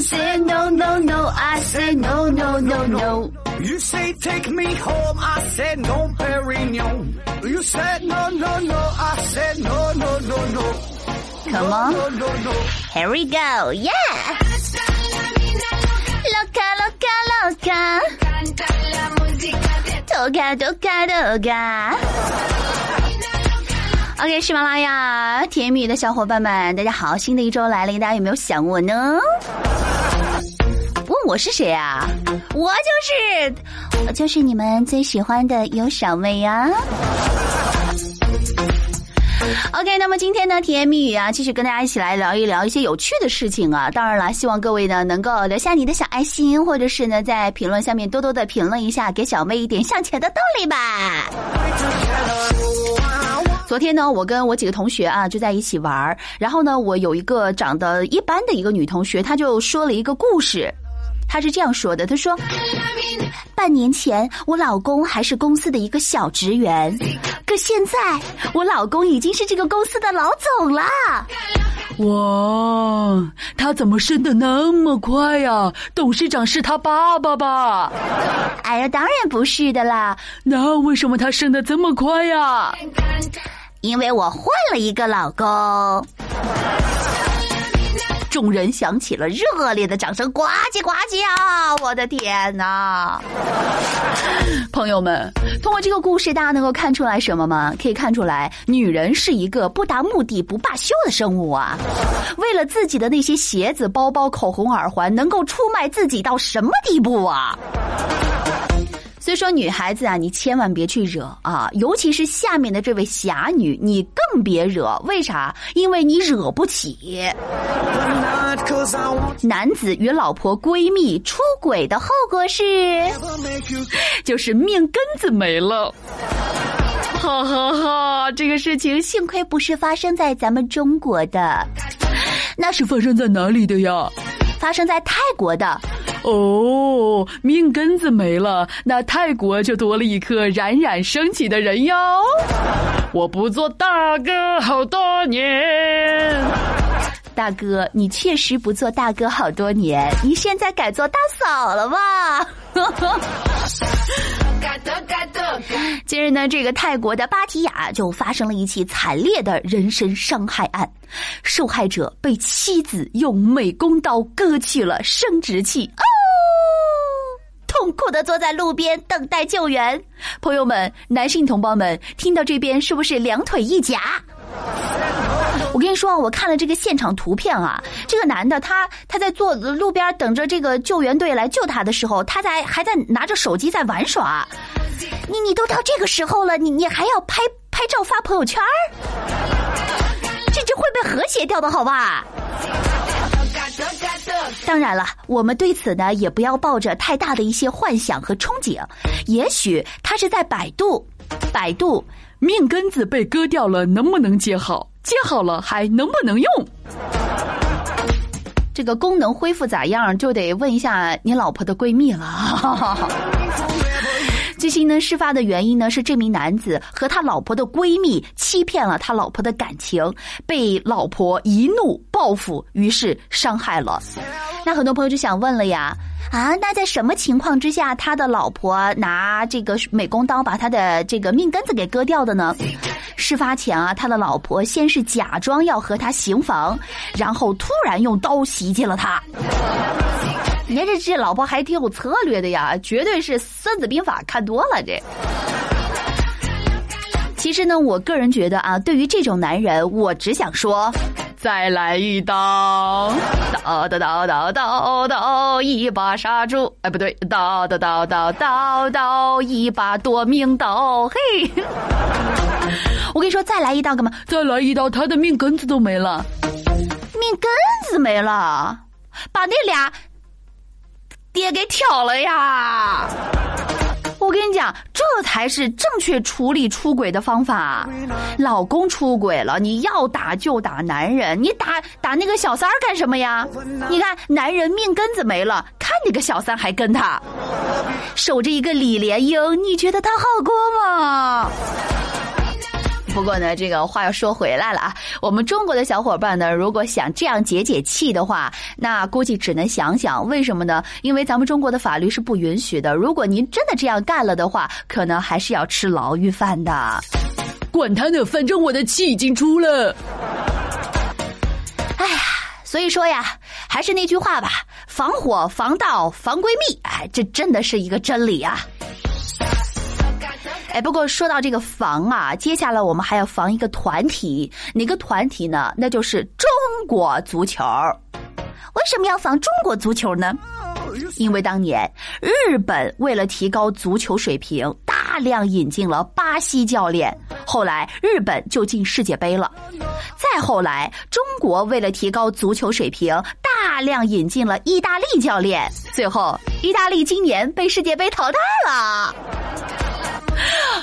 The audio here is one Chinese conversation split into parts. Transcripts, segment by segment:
say no no no, I say no no no no. You say take me home, I said no, Perignon. You said no, no, no, I said no, no, no, no. Come on, No, no, no. here we go, yeah. Loca, loca, loca. Toca, toca, toca. OK，喜马拉雅甜言蜜语的小伙伴们，大家好！新的一周来临，大家有没有想我呢？我是谁啊？我就是，我就是你们最喜欢的优小妹呀、OK，那么今天呢，甜言蜜语啊，继续跟大家一起来聊一聊一些有趣的事情啊。当然了，希望各位呢能够留下你的小爱心，或者是呢在评论下面多多的评论一下，给小妹一点向前的动力吧。昨天呢，我跟我几个同学啊就在一起玩儿然后呢，我有一个长得一般的一个女同学，她就说了一个故事。她是这样说的：“他说，半年前我老公还是公司的一个小职员，可现在我老公已经是这个公司的老总了。哇，他怎么升的那么快呀、董事长是他爸爸吧？哎呀，当然不是的啦，那为什么他升的这么快呀、因为我换了一个老公。”众人响起了热烈的掌声，呱唧呱唧啊！我的天哪！朋友们，通过这个故事，大家能够看出来什么吗？可以看出来，女人是一个不达目的不罢休的生物啊！为了自己的那些鞋子、包包、口红、耳环，能够出卖自己到什么地步啊？所以说，女孩子啊，你千万别去惹啊，尤其是下面的这位侠女，你更别惹。为啥？因为你惹不起。男子与老婆闺蜜出轨的后果是，就是命根子没了。哈哈哈！这个事情幸亏不是发生在咱们中国的，那是发生在哪里的呀？发生在泰国的。哦，命根子没了，那泰国就多了一颗冉冉升起的人妖。我不做大哥好多年。大哥，你确实不做大哥好多年，你现在改做大嫂了吧？今日呢，这个泰国的芭提雅就发生了一起惨烈的人身伤害案，受害者被妻子用美工刀割去了生殖器，哦，痛苦的坐在路边等待救援。朋友们，男性同胞们，听到这边是不是两腿一夹？我跟你说，我看了这个现场图片啊，这个男的他他在坐路边等着这个救援队来救他的时候，他在还在拿着手机在玩耍。你你都到这个时候了，你你还要拍拍照发朋友圈这这会被和谐掉的好吧？当然了，我们对此呢也不要抱着太大的一些幻想和憧憬，也许他是在百度，百度命根子被割掉了，能不能接好？接好了还能不能用？这个功能恢复咋样，就得问一下你老婆的闺蜜了。据悉呢，事发的原因呢是这名男子和他老婆的闺蜜欺骗了他老婆的感情，被老婆一怒报复，于是伤害了。那很多朋友就想问了呀，啊，那在什么情况之下，他的老婆拿这个美工刀把他的这个命根子给割掉的呢？事发前啊，他的老婆先是假装要和他行房，然后突然用刀袭击了他。你看这这老婆还挺有策略的呀，绝对是《孙子兵法》看多了这。其实呢，我个人觉得啊，对于这种男人，我只想说，再来一刀！刀刀刀刀刀刀，一把杀猪，哎，不对，刀刀刀刀刀刀，一把夺命刀，嘿。我跟你说，再来一刀干嘛？再来一刀，他的命根子都没了。命根子没了，把那俩也给挑了呀！我跟你讲，这才是正确处理出轨的方法。老公出轨了，你要打就打男人，你打打那个小三儿干什么呀？你看，男人命根子没了，看那个小三还跟他守着一个李莲英，你觉得他好过吗？不过呢，这个话又说回来了啊，我们中国的小伙伴呢，如果想这样解解气的话，那估计只能想想为什么呢？因为咱们中国的法律是不允许的。如果您真的这样干了的话，可能还是要吃牢狱饭的。管他呢，反正我的气已经出了。哎呀，所以说呀，还是那句话吧，防火、防盗、防闺蜜，哎，这真的是一个真理啊。哎，不过说到这个防啊，接下来我们还要防一个团体，哪个团体呢？那就是中国足球。为什么要防中国足球呢？因为当年日本为了提高足球水平，大量引进了巴西教练，后来日本就进世界杯了。再后来，中国为了提高足球水平，大量引进了意大利教练，最后意大利今年被世界杯淘汰了。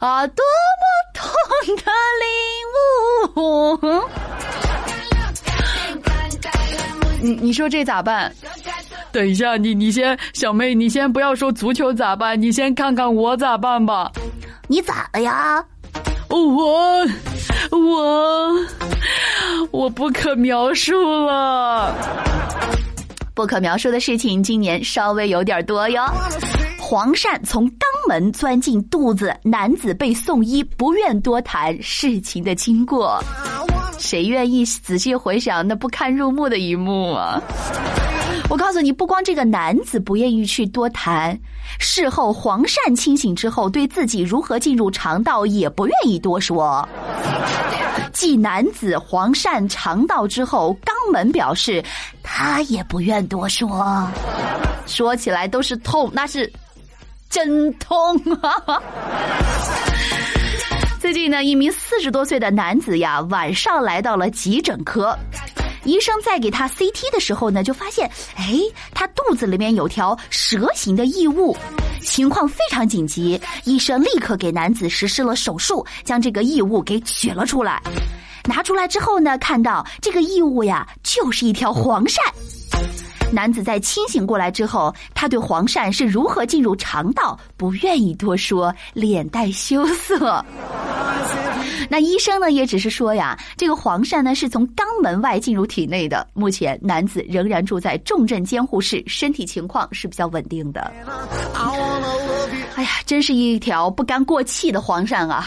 啊，多么痛的领悟！你你说这咋办？等一下，你你先，小妹，你先不要说足球咋办，你先看看我咋办吧。你咋了呀？我我我不可描述了。不可描述的事情今年稍微有点多哟。黄鳝从肛门钻进肚子，男子被送医，不愿多谈事情的经过。谁愿意仔细回想那不堪入目的一幕啊？我告诉你，不光这个男子不愿意去多谈，事后黄鳝清醒之后，对自己如何进入肠道也不愿意多说。继男子黄鳝肠道之后，肛门表示他也不愿多说。说起来都是痛，那是真痛啊！最近呢，一名四十多岁的男子呀，晚上来到了急诊科。医生在给他 CT 的时候呢，就发现，哎，他肚子里面有条蛇形的异物，情况非常紧急。医生立刻给男子实施了手术，将这个异物给取了出来。拿出来之后呢，看到这个异物呀，就是一条黄鳝。男子在清醒过来之后，他对黄鳝是如何进入肠道不愿意多说，脸带羞涩。那医生呢，也只是说呀，这个黄鳝呢是从肛门外进入体内的。目前男子仍然住在重症监护室，身体情况是比较稳定的。哎呀，真是一条不甘过气的黄鳝啊！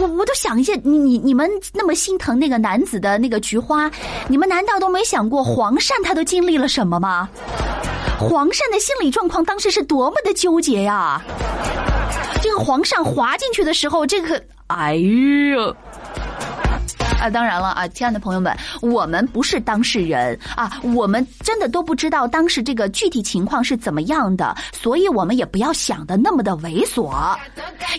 我我都想一下，你你你们那么心疼那个男子的那个菊花，你们难道都没想过黄鳝他都经历了什么吗？黄鳝的心理状况当时是多么的纠结呀！这个黄鳝滑进去的时候，这个，哎呦！啊，当然了啊，亲爱的朋友们，我们不是当事人啊，我们真的都不知道当时这个具体情况是怎么样的，所以我们也不要想的那么的猥琐。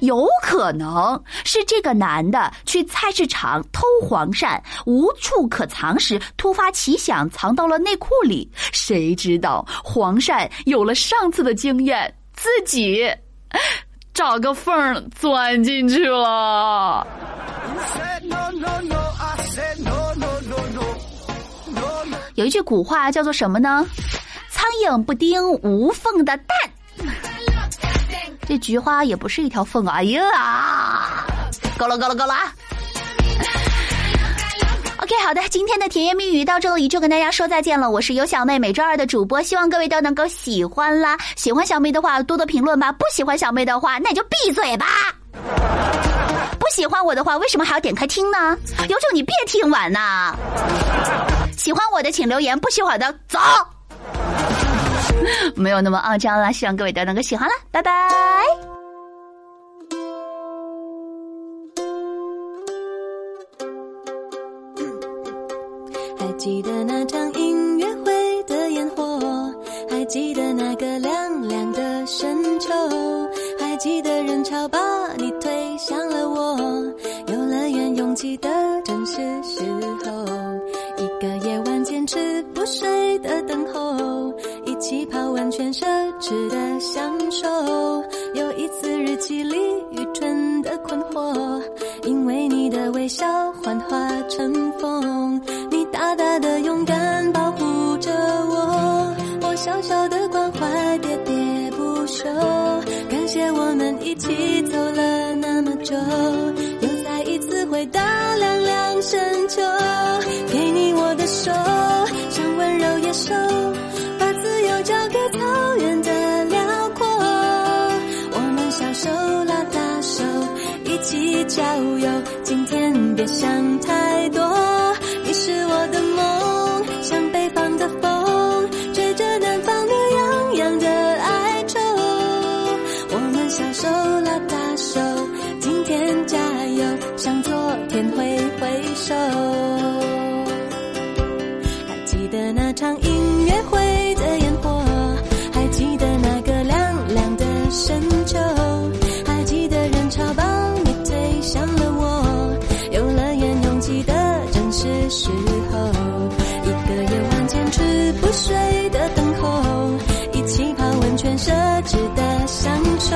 有可能是这个男的去菜市场偷黄鳝，无处可藏时突发奇想，藏到了内裤里。谁知道黄鳝有了上次的经验，自己找个缝儿钻进去了。有一句古话叫做什么呢？苍蝇不叮无缝的蛋。这菊花也不是一条缝啊！哎呀，够了够了够了啊！OK，好的，今天的甜言蜜语到这里就跟大家说再见了。我是有小妹，每周二的主播，希望各位都能够喜欢啦。喜欢小妹的话，多多评论吧；不喜欢小妹的话，那你就闭嘴吧。不喜欢我的话，为什么还要点开听呢？有种你别听完呐！喜欢我的请留言，不喜欢的走。没有那么傲娇了，希望各位都能够喜欢了，拜拜。还记得那场音乐会的烟火，还记得那个凉凉的深秋，还记得人潮把你推向了我，游乐园拥挤的吃不睡的等候一起泡温泉奢侈的享受。有一次日记里愚蠢的困惑因为你的微笑幻化成风。你大大的勇敢保护着我我小小的关怀喋喋不休。感谢我们一起走了那么久又再一次回到凉凉深秋。给你我的手手把自由交给草原的辽阔。我们小手拉大手，一起郊游。今天别想太多，你是我的梦，像北方的风，吹着南方的洋洋的哀愁。我们小手不睡的等候，一起泡温泉奢侈的享受，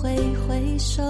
挥挥手。